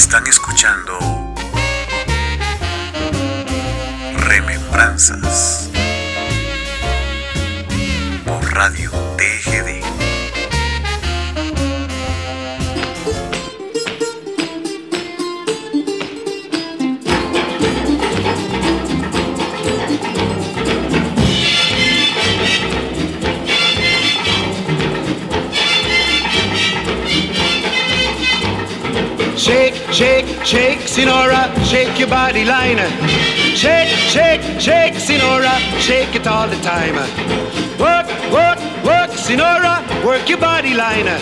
Están escuchando Remembranzas por Radio TGD. Shake, shake, shake, Sinora, shake your body liner. Shake, shake, shake, Sinora, shake it all the time. Work, work, work, Sinora, work your body liner.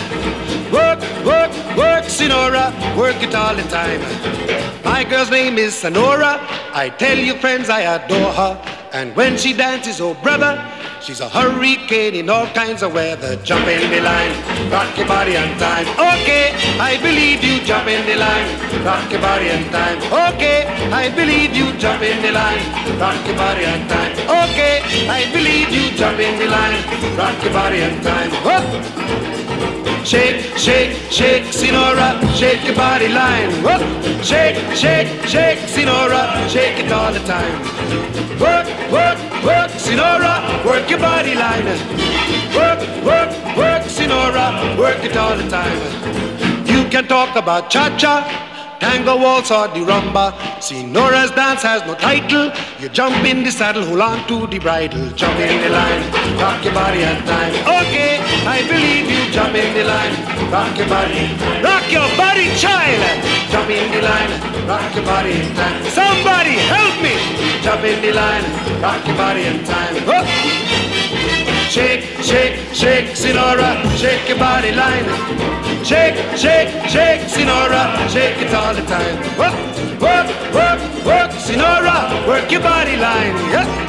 Work, work, work, Sinora, work it all the time. My girl's name is Sonora. I tell you, friends, I adore her. And when she dances, oh brother, she's a hurricane in all kinds of weather. Jump in the line, rock your body on time. Okay, I believe you. Jump in the line, rock your body on time. Okay, I believe you. Jump in the line, rock your body on time. Okay, I believe you. Jump in the line, rock your body on time. Whoop. Shake, shake, shake, Sinora, shake your body line. Whoop. Shake, shake, shake, Sinora, shake it all the time. Work, work, work, Sinora, work your body line. Work, work, work, Sinora, work it all the time. You can talk about cha-cha, tango waltz or the rumba. Senora's dance has no title. You jump in the saddle, hold on to the bridle, jump in the line, rock your body on time. Okay, I believe you. Jump in the line, rock your body, rock your body, child. Jump in the line, rock your body in time. Somebody help me. Jump in the line, rock your body in time. Whoop. Oh. Shake, shake, shake, Sinora, shake your body line. Shake, shake, shake, Sinora, shake it all the time. Work, work, work, work, Sinora, work your body line. Yeah.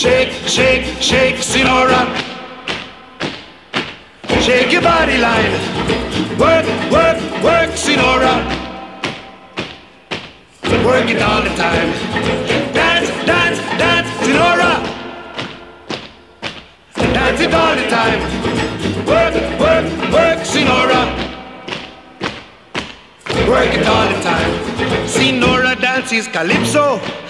Shake, shake, shake, Sinora. Shake your body line. Work, work, work, Sinora. Work it all the time. Dance, dance, dance, Sinora. Dance it all the time. Work, work, work, Sinora. Work it all the time. Sinora dances calypso.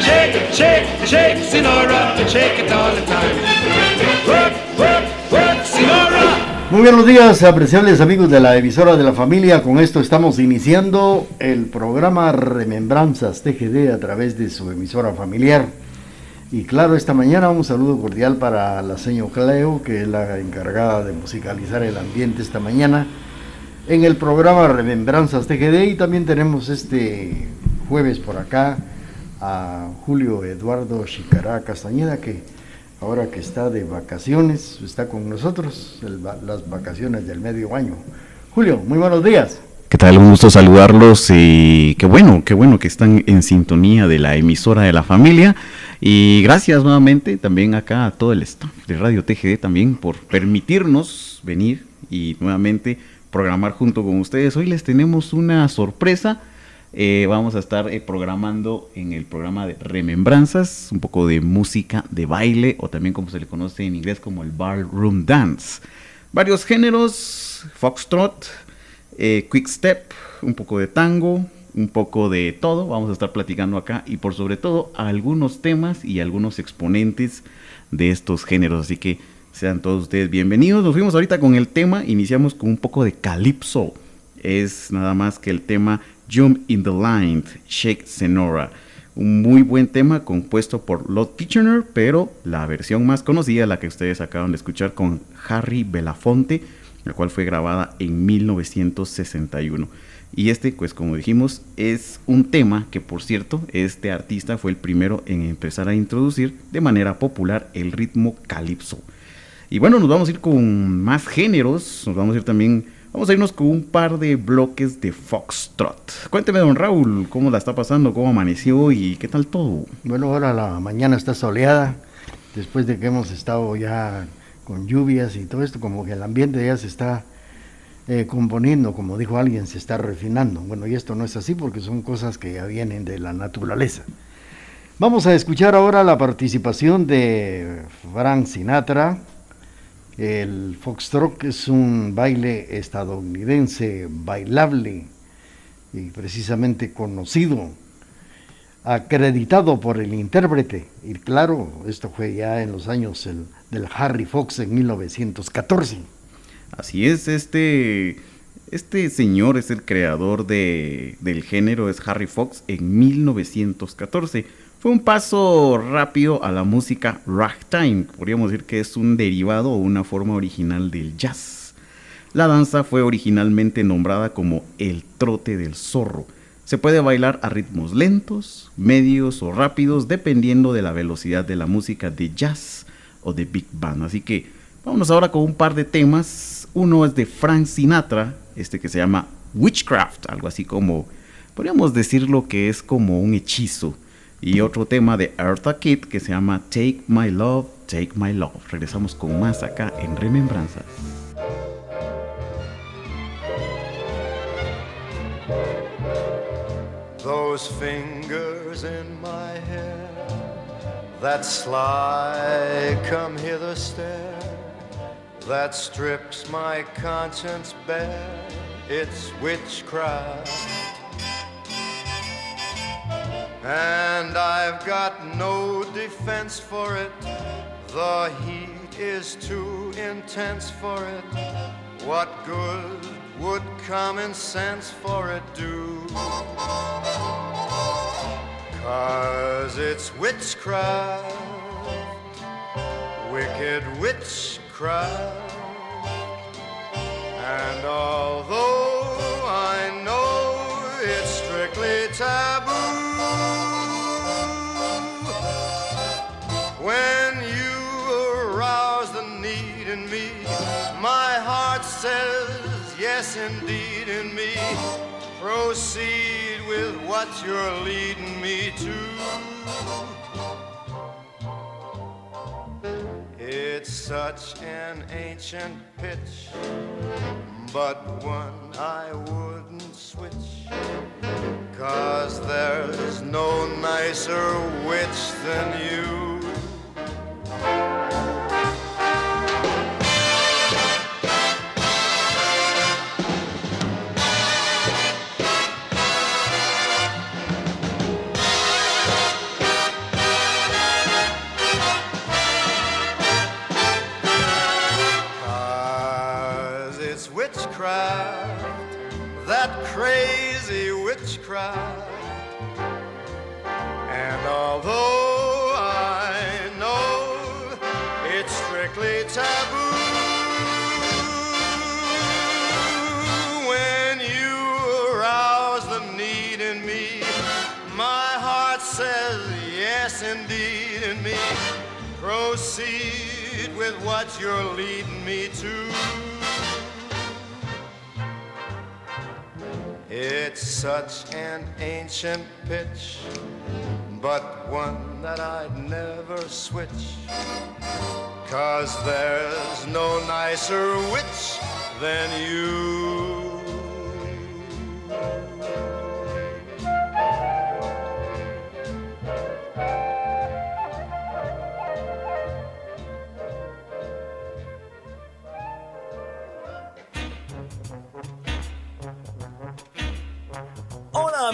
Shake, shake, shake, Sinora, shake. Muy buenos días, apreciables amigos de la emisora de la familia. Con esto estamos iniciando el programa Remembranzas TGD a través de su emisora familiar. Y claro, esta mañana un saludo cordial para la señora Cleo, que es la encargada de musicalizar el ambiente esta mañana en el programa Remembranzas TGD. Y también tenemos este jueves por acá a Julio Eduardo Chicará Castañeda, que ahora que está de vacaciones, está con nosotros, las vacaciones del medio año. Julio, muy buenos días. ¿Qué tal? Un gusto saludarlos y qué bueno, qué bueno que están en sintonía de la emisora de la familia. Y gracias nuevamente también acá a todo el staff de Radio TGD también por permitirnos venir y nuevamente programar junto con ustedes. Hoy les tenemos una sorpresa. Eh, vamos a estar eh, programando en el programa de Remembranzas un poco de música de baile o también como se le conoce en inglés como el ballroom dance. Varios géneros, foxtrot, eh, quick un poco de tango, un poco de todo, vamos a estar platicando acá y por sobre todo algunos temas y algunos exponentes de estos géneros, así que sean todos ustedes bienvenidos. Nos fuimos ahorita con el tema, iniciamos con un poco de Calypso, es nada más que el tema Jump in the Line, Shake Senora. Un muy buen tema compuesto por Lord Kitchener, pero la versión más conocida, la que ustedes acaban de escuchar con Harry Belafonte, la cual fue grabada en 1961. Y este, pues como dijimos, es un tema que por cierto, este artista fue el primero en empezar a introducir de manera popular el ritmo calipso. Y bueno, nos vamos a ir con más géneros, nos vamos a ir también Vamos a irnos con un par de bloques de Foxtrot. Cuénteme, don Raúl, cómo la está pasando, cómo amaneció y qué tal todo. Bueno, ahora la mañana está soleada, después de que hemos estado ya con lluvias y todo esto, como que el ambiente ya se está eh, componiendo, como dijo alguien, se está refinando. Bueno, y esto no es así porque son cosas que ya vienen de la naturaleza. Vamos a escuchar ahora la participación de Frank Sinatra el foxtrot es un baile estadounidense bailable y precisamente conocido, acreditado por el intérprete. Y claro, esto fue ya en los años del Harry Fox en 1914. Así es, este, este señor es el creador de, del género, es Harry Fox en 1914 fue un paso rápido a la música ragtime, podríamos decir que es un derivado o una forma original del jazz. La danza fue originalmente nombrada como el trote del zorro. Se puede bailar a ritmos lentos, medios o rápidos dependiendo de la velocidad de la música de jazz o de big band. Así que vámonos ahora con un par de temas. Uno es de Frank Sinatra, este que se llama Witchcraft, algo así como, podríamos decirlo que es como un hechizo y otro tema de Eartha Kitt que se llama Take My Love, Take My Love. Regresamos con más acá en Remembranzas. Those fingers in my hair, that sly come hither stare, that strips my conscience bare, it's witchcraft. And I've got no defense for it. The heat is too intense for it. What good would common sense for it do? Cause it's witchcraft, wicked witchcraft. And although says yes indeed in me. Proceed with what you're leading me to. It's such an ancient pitch, but one I wouldn't switch. Cause there's no nicer witch than you. Proceed with what you're leading me to. It's such an ancient pitch, but one that I'd never switch. Cause there's no nicer witch than you.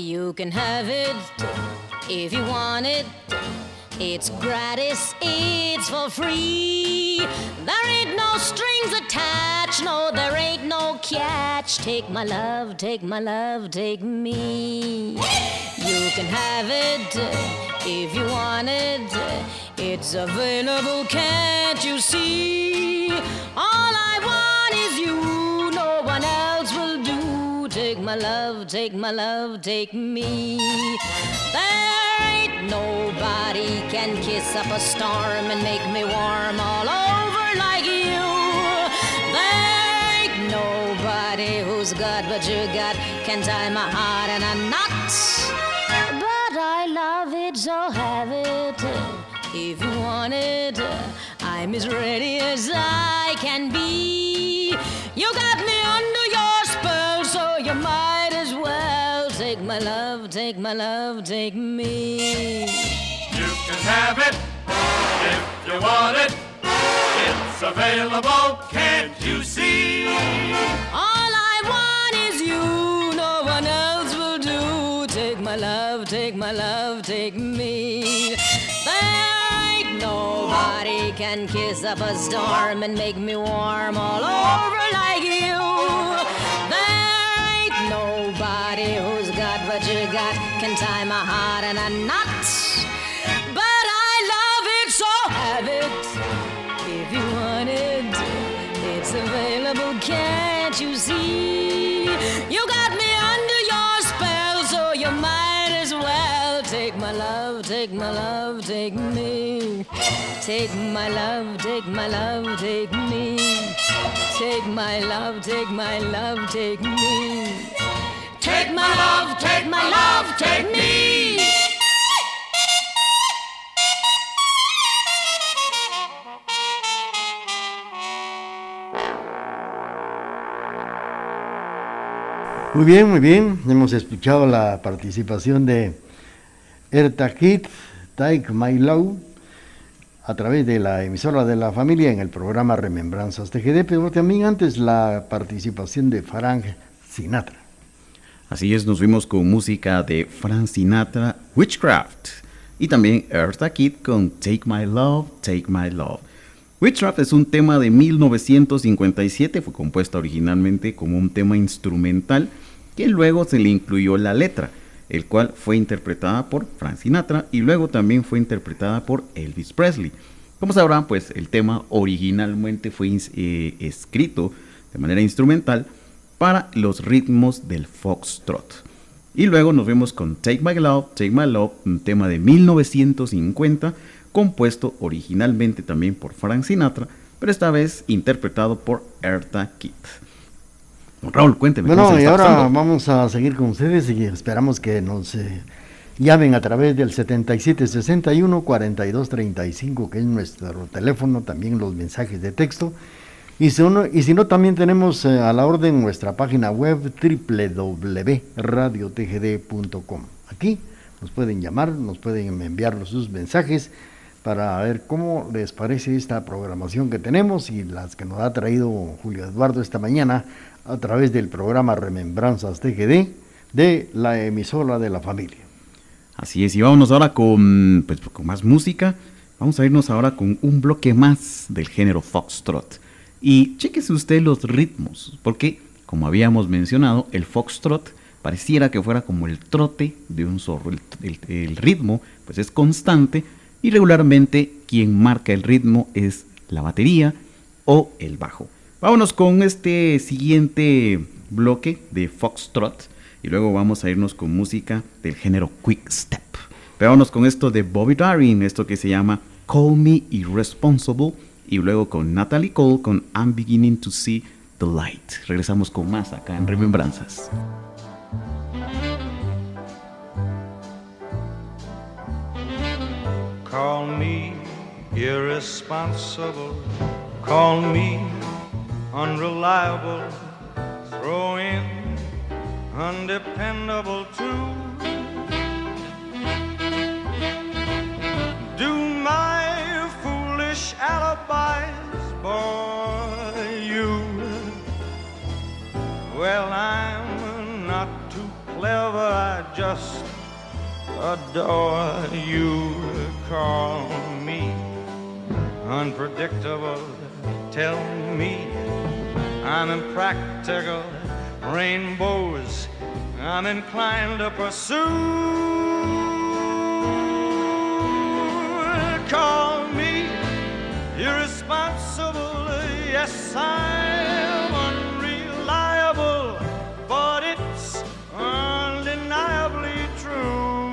You can have it if you want it. It's gratis, it's for free. There ain't no strings attached, no, there ain't no catch. Take my love, take my love, take me. You can have it if you want it. It's available, can't you see? All I want is you, no one else will do. Take my love, take my love, take me. There ain't nobody can kiss up a storm and make me warm all over like you. There ain't nobody who's got what you got can tie my heart in a knot. But I love it, so have it. If you want it, I'm as ready as I can be. You got my love, take my love, take me. You can have it if you want it. It's available, can't you see? All I want is you, no one else will do. Take my love, take my love, take me. There ain't nobody can kiss up a storm and make me warm all over like you. There ain't nobody got what you got can tie my heart in a knot. But I love it, so have it if you want it. It's available, can't you see? You got me under your spell, so you might as well take my love, take my love, take me. Take my love, take my love, take me. Take my love, take my love, take me. My love, take my love, take me. Muy bien, muy bien. Hemos escuchado la participación de Erta Kid, Take My Love, a través de la emisora de la familia en el programa Remembranzas TGD, pero también antes la participación de Farang Sinatra. Así es, nos vimos con música de Frank Sinatra, Witchcraft, y también Eartha Kitt con Take My Love, Take My Love. Witchcraft es un tema de 1957, fue compuesta originalmente como un tema instrumental que luego se le incluyó la letra, el cual fue interpretada por Frank Sinatra y luego también fue interpretada por Elvis Presley. Como sabrán, pues el tema originalmente fue eh, escrito de manera instrumental para los ritmos del foxtrot. Y luego nos vemos con Take My Love, Take My Love, un tema de 1950, compuesto originalmente también por Frank Sinatra, pero esta vez interpretado por Erta Kitt. Don Raúl, cuénteme. Bueno, ¿cómo se y ahora pasando? vamos a seguir con ustedes y esperamos que nos eh, llamen a través del 7761 4235, que es nuestro teléfono, también los mensajes de texto. Y si, no, y si no, también tenemos eh, a la orden nuestra página web www.radiotgd.com. Aquí nos pueden llamar, nos pueden enviar sus mensajes para ver cómo les parece esta programación que tenemos y las que nos ha traído Julio Eduardo esta mañana a través del programa Remembranzas TGD de la emisora de la familia. Así es, y vámonos ahora con, pues, con más música. Vamos a irnos ahora con un bloque más del género foxtrot. Y chéquese usted los ritmos, porque como habíamos mencionado, el foxtrot pareciera que fuera como el trote de un zorro. El, el- ritmo pues es constante y regularmente quien marca el ritmo es la batería o el bajo. Vámonos con este siguiente bloque de foxtrot y luego vamos a irnos con música del género quick step. Vámonos con esto de Bobby Darin, esto que se llama Call Me Irresponsible y luego con Natalie Cole con I'm Beginning to See the Light. Regresamos con más acá en Remembranzas. Call me irresponsible. Call me unreliable. Throw in undependable too. Alibis bore you? Well, I'm not too clever. I just adore you. Call me unpredictable. Tell me I'm impractical. Rainbows I'm inclined to pursue. Call irresponsible. Yes, I'm unreliable, but it's undeniably true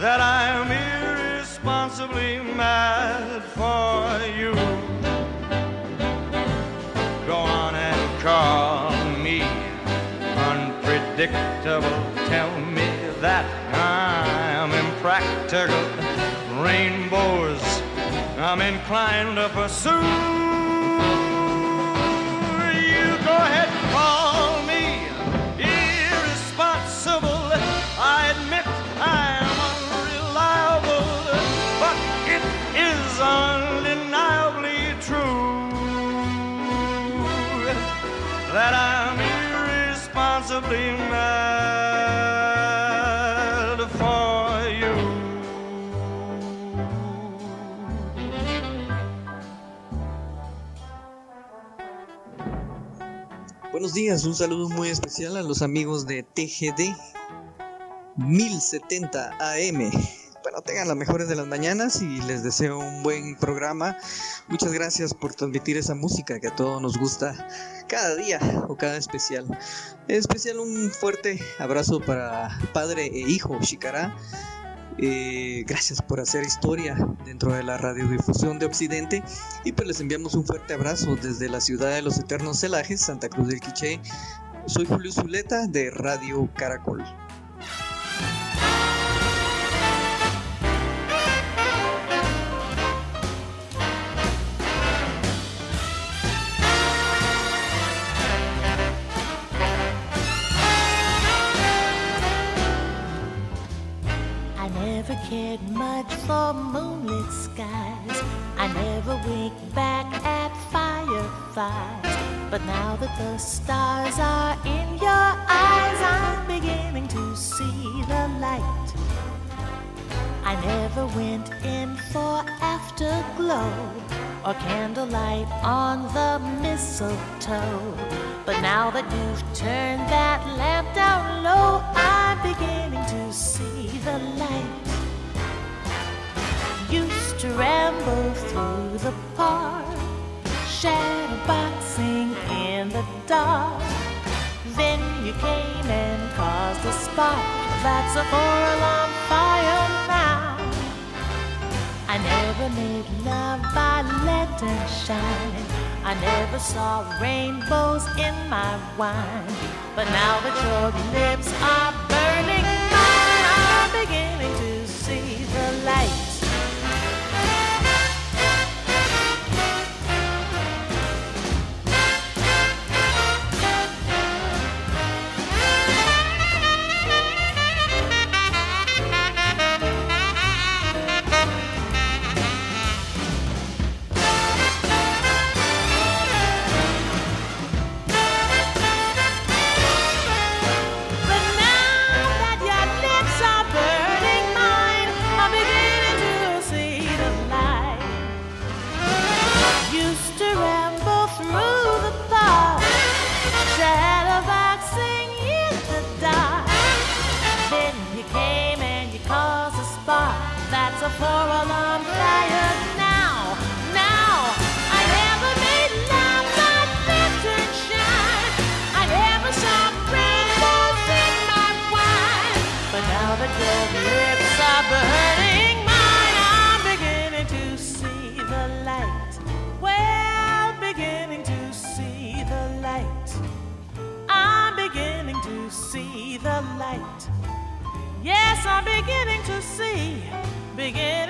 that I'm irresponsibly mad for you. Go on and call me unpredictable. Tell me that I'm impractical. Rainbows I'm inclined to pursue. You go ahead, call me irresponsible. I admit I'm unreliable, but it is undeniably true that I'm irresponsibly mad Buenos días, un saludo muy especial a los amigos de TGD 1070 AM. Bueno, tengan las mejores de las mañanas y les deseo un buen programa. Muchas gracias por transmitir esa música que a todos nos gusta cada día o cada especial. En especial un fuerte abrazo para padre e hijo Shikara. Eh, gracias por hacer historia dentro de la radiodifusión de Occidente y pues les enviamos un fuerte abrazo desde la ciudad de los eternos celajes, Santa Cruz del Quiché. Soy Julio Zuleta de Radio Caracol. That the stars are in your eyes, I'm beginning to see the light. I never went in for afterglow or candlelight on the mistletoe. But now that you've turned that lamp down low, I'm beginning to see the light. Used to ramble through the park, shadow boxing in the dark. Then you came and caused a spark that's a four-alarm fire now. I never made love by shine. I never saw rainbows in my wine. But now that your lips are I'm beginning to see, beginning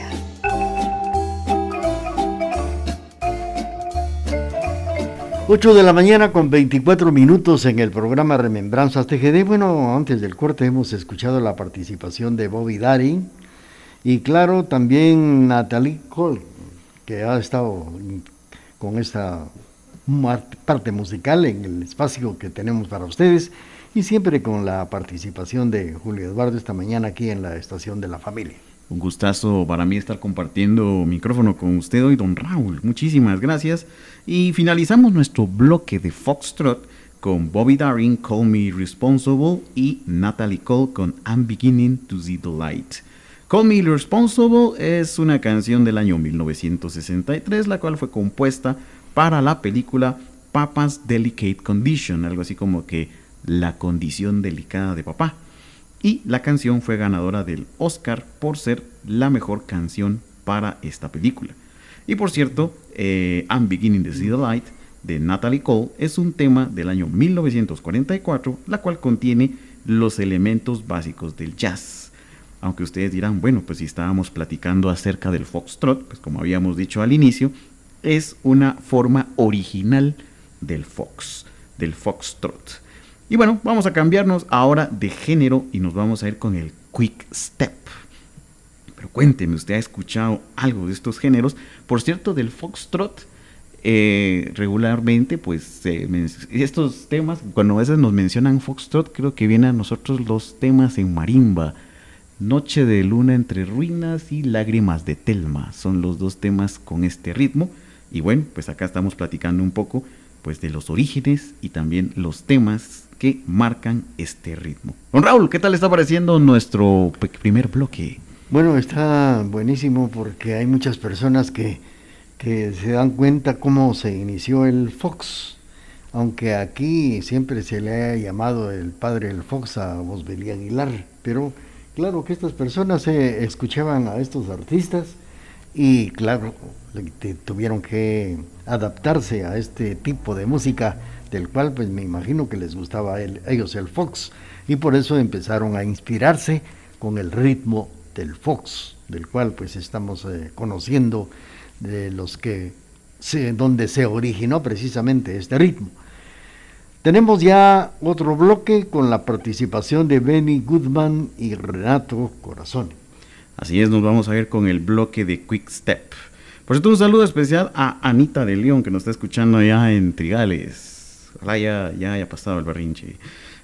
8 de la mañana con 24 minutos en el programa Remembranzas TGD. Bueno, antes del corte hemos escuchado la participación de Bobby Darin y claro, también Natalie Cole, que ha estado con esta parte musical en el espacio que tenemos para ustedes y siempre con la participación de Julio Eduardo esta mañana aquí en la estación de la familia. Un gustazo para mí estar compartiendo micrófono con usted hoy, don Raúl. Muchísimas gracias. Y finalizamos nuestro bloque de Foxtrot con Bobby Darin, Call Me Responsible y Natalie Cole con I'm Beginning to See the Light. Call Me Responsible es una canción del año 1963, la cual fue compuesta para la película Papa's Delicate Condition, algo así como que la condición delicada de papá. Y la canción fue ganadora del Oscar por ser la mejor canción para esta película. Y por cierto, eh, I'm Beginning to See the Light de Natalie Cole es un tema del año 1944, la cual contiene los elementos básicos del jazz. Aunque ustedes dirán, bueno, pues si estábamos platicando acerca del foxtrot, pues como habíamos dicho al inicio, es una forma original del fox, del foxtrot. Y bueno, vamos a cambiarnos ahora de género y nos vamos a ir con el quick step. Pero cuénteme, ¿usted ha escuchado algo de estos géneros? Por cierto, del foxtrot, eh, regularmente, pues estos temas, cuando a veces nos mencionan foxtrot, creo que vienen a nosotros los temas en marimba. Noche de luna entre ruinas y lágrimas de Telma son los dos temas con este ritmo. Y bueno, pues acá estamos platicando un poco pues de los orígenes y también los temas que marcan este ritmo. Don Raúl, ¿qué tal está pareciendo nuestro primer bloque? Bueno, está buenísimo porque hay muchas personas que, que se dan cuenta cómo se inició el Fox. Aunque aquí siempre se le ha llamado el padre del Fox a Bosbelí Aguilar. Pero claro que estas personas eh, escuchaban a estos artistas y claro, tuvieron que adaptarse a este tipo de música del cual pues me imagino que les gustaba ellos el Fox y por eso empezaron a inspirarse con el ritmo del Fox, del cual pues estamos eh, conociendo de los que se, donde se originó precisamente este ritmo. Tenemos ya otro bloque con la participación de Benny Goodman y Renato Corazón. Así es, nos vamos a ir con el bloque de Quick Step. Por cierto, un saludo especial a Anita de León, que nos está escuchando allá en Trigales. Ojalá ya, ya haya pasado el berrinche.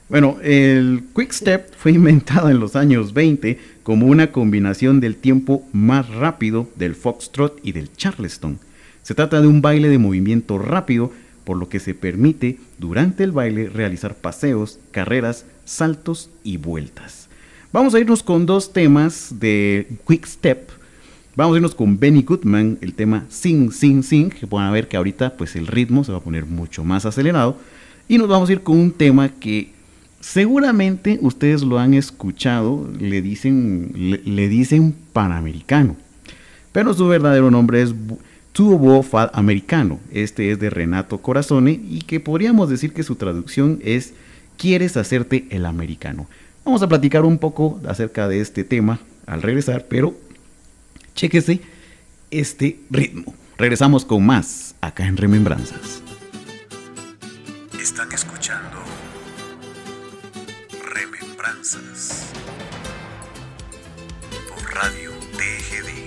Bueno, el Quick Step fue inventado en los años 20 como una combinación del tiempo más rápido del foxtrot y del charleston. Se trata de un baile de movimiento rápido, por lo que se permite durante el baile realizar paseos, carreras, saltos y vueltas. Vamos a irnos con dos temas de Quick Step. Vamos a irnos con Benny Goodman, el tema Sing, Sing, Sing, que van a ver que ahorita pues el ritmo se va a poner mucho más acelerado. Y nos vamos a ir con un tema que seguramente ustedes lo han escuchado, le dicen, le, dicen Panamericano. Pero su verdadero nombre es Tubo Fad Americano. Este es de Renato Corazone y que podríamos decir que su traducción es ¿Quieres hacerte el americano? Vamos a platicar un poco acerca de este tema al regresar, pero chéquese este ritmo. Regresamos con más acá en Remembranzas. Están escuchando Remembranzas por Radio TGD.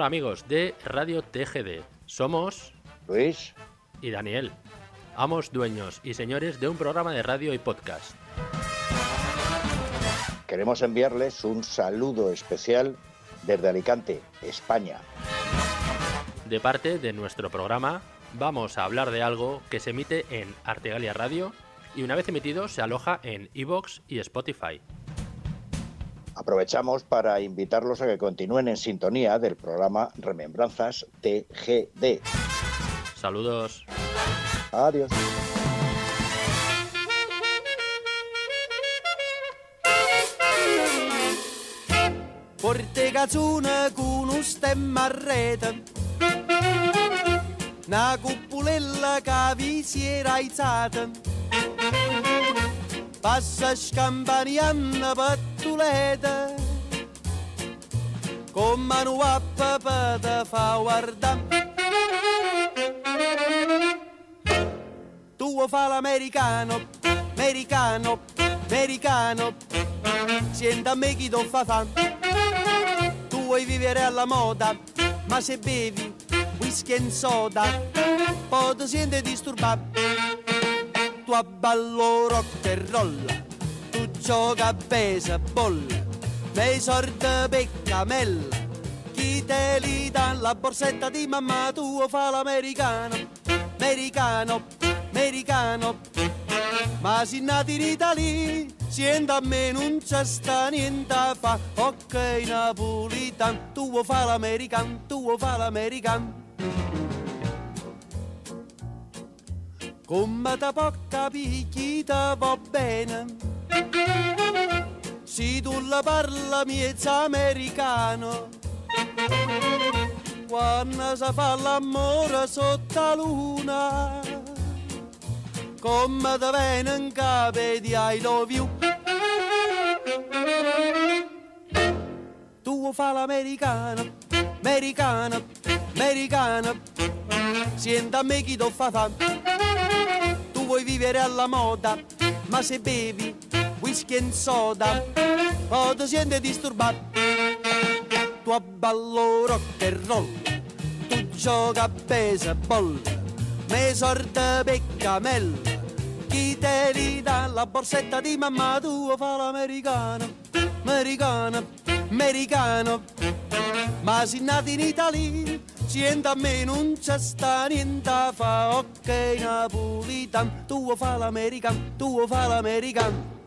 Hola amigos de Radio TGD. Somos Luis y Daniel, amos, dueños y señores de un programa de radio y podcast. Queremos enviarles un saludo especial desde Alicante, España. De parte de nuestro programa, vamos a hablar de algo que se emite en Artegalia Radio y una vez emitido se aloja en iVoox y Spotify. Aprovechamos para invitarlos a que continúen en sintonía del programa Remembranzas TGD. Saludos. Adiós. Porte cazzone con un stemma a rete Una cuppulella che vi si era aizzata Passa scampanianna pattuleta Con mano a papà te fa guardare Tu fa l'americano, americano, americano. Sienta a me chi ti fa fa. Tu vuoi vivere alla moda, ma se bevi whisky e soda Poi ti senti disturbato Tu abballo rock e roll Tu gioca a baseball Nei sordi peccamella Chi te li dà la borsetta di mamma Tu fa l'americano, americano, americano. Ma si nati in Italia, siendo a me non c'è sta niente a fa. Ok, napolitan, tu vuoi fare l'american, tu vuoi fare Come da poca picchita va bene, se tu la parla miezza americano. Quando si fa l'amore sotto la luna come te venen cape di I love you. Tu fa l'americano, americano, americano, sienta a me chi ti fa fa. Vuoi vivere alla moda, ma se bevi whisky e soda, poi ti senti disturbato. Tu abballo rock and roll, tu gioca a baseball, me sorte peccamella chi te li dà la borsetta di mamma tua fa l'americano, americano, americano. Ma si nati in Italia, siente a me non c'è sta niente fa, ok napolitan, tu fa l'americano, tu fa l'americano.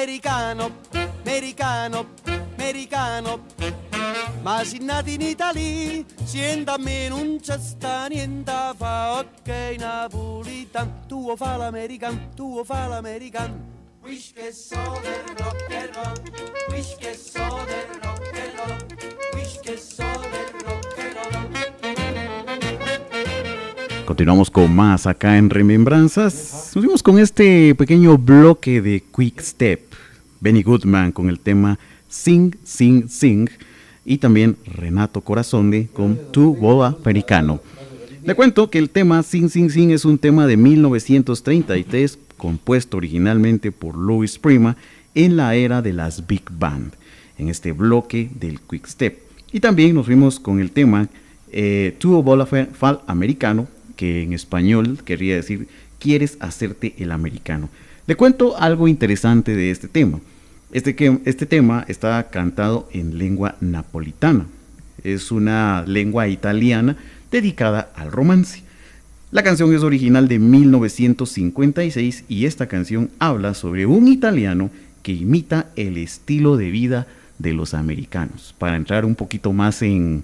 L'americano, americano, americano. Ma si nati in Italia, sienta a me non c'è sta niente fa, ok napolitan. Tu fa l'americano, tu fa l'americano. Wish che so del rock and roll, wish che so del rock and roll, wish che so del Continuamos con más acá en Remembranzas. Nos vimos con este pequeño bloque de Quick Step. Benny Goodman con el tema Sing, Sing, Sing. Y también Renato Corazonde con Tu Boda Americano. Le cuento que el tema Sing, Sing, Sing es un tema de 1933 compuesto originalmente por Louis Prima en la era de las Big Band, en este bloque del Quick Step. Y también nos vimos con el tema eh, Bola Fal Americano, que en español querría decir quieres hacerte el americano. Le cuento algo interesante de este tema. Este, este tema está cantado en lengua napolitana. Es una lengua italiana dedicada al romance. La canción es original de 1956 y esta canción habla sobre un italiano que imita el estilo de vida de los americanos. Para entrar un poquito más en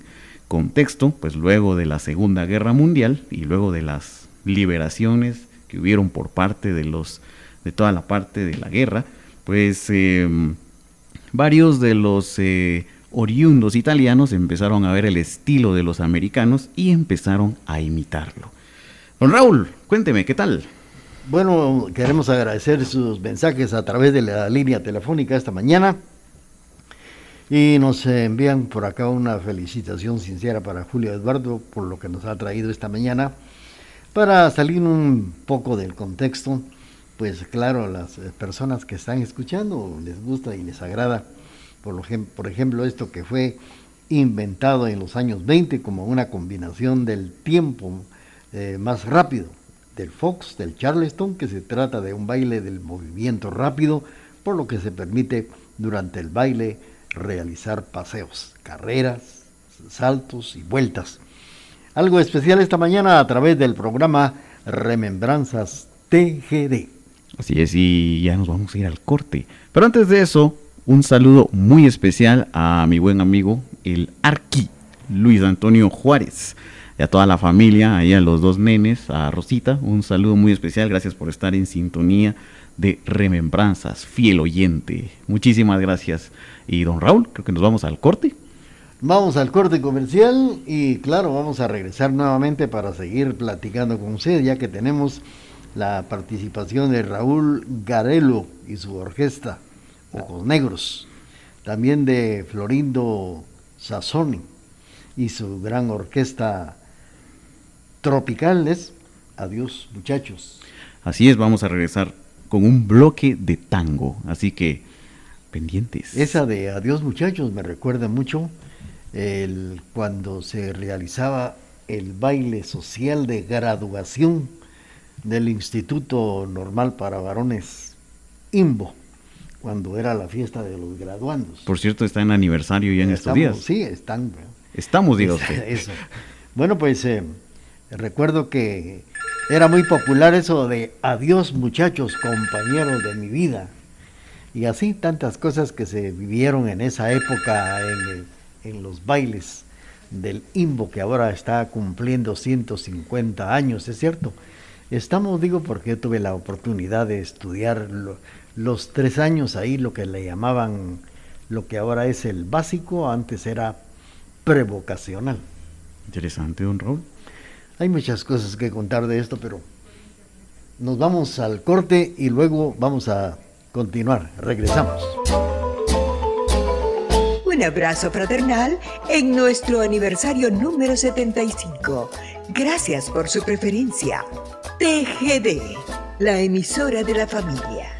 contexto, pues luego de la Segunda Guerra Mundial y luego de las liberaciones que hubieron por parte de los de toda la parte de la guerra, pues eh, varios de los eh, oriundos italianos empezaron a ver el estilo de los americanos y empezaron a imitarlo. Don Raúl, cuénteme, ¿qué tal? Bueno, queremos agradecer sus mensajes a través de la línea telefónica esta mañana. Y nos envían por acá una felicitación sincera para Julio Eduardo por lo que nos ha traído esta mañana. Para salir un poco del contexto, pues claro, las personas que están escuchando les gusta y les agrada. Por ejemplo, esto que fue inventado en los años 20 como una combinación del tiempo eh, más rápido del Fox, del Charleston, que se trata de un baile del movimiento rápido, por lo que se permite durante el baile realizar paseos, carreras, saltos y vueltas. Algo especial esta mañana a través del programa Remembranzas TGD. Así es, y ya nos vamos a ir al corte. Pero antes de eso, un saludo muy especial a mi buen amigo, el Arqui, Luis Antonio Juárez, y a toda la familia, a los dos nenes, a Rosita, un saludo muy especial, gracias por estar en sintonía de Remembranzas, fiel oyente. Muchísimas gracias. Y don Raúl, creo que nos vamos al corte. Vamos al corte comercial y claro, vamos a regresar nuevamente para seguir platicando con usted, ya que tenemos la participación de Raúl Garelo y su orquesta Ojos Negros, también de Florindo Sassoni y su gran orquesta Tropicales. Adiós, muchachos. Así es, vamos a regresar con un bloque de tango, así que pendientes. Esa de Adiós muchachos me recuerda mucho el, cuando se realizaba el baile social de graduación del Instituto Normal para Varones IMBO, cuando era la fiesta de los graduandos. Por cierto, está en aniversario ya en estos Estamos- días. Sí, están. Estamos, diga usted. Eso. Bueno, pues eh, recuerdo que era muy popular eso de adiós muchachos, compañeros de mi vida. Y así tantas cosas que se vivieron en esa época en, los bailes del IMBO que ahora está cumpliendo 150 años, ¿es cierto? Estamos, digo, porque yo tuve la oportunidad de estudiar lo- los tres años ahí, lo que le llamaban, lo que ahora es el básico, antes era prevocacional. Interesante, don Raúl. Hay muchas cosas que contar de esto, pero nos vamos al corte y luego vamos a continuar. Regresamos. Un abrazo fraternal en nuestro aniversario número 75. Gracias por su preferencia. TGD, la emisora de la familia.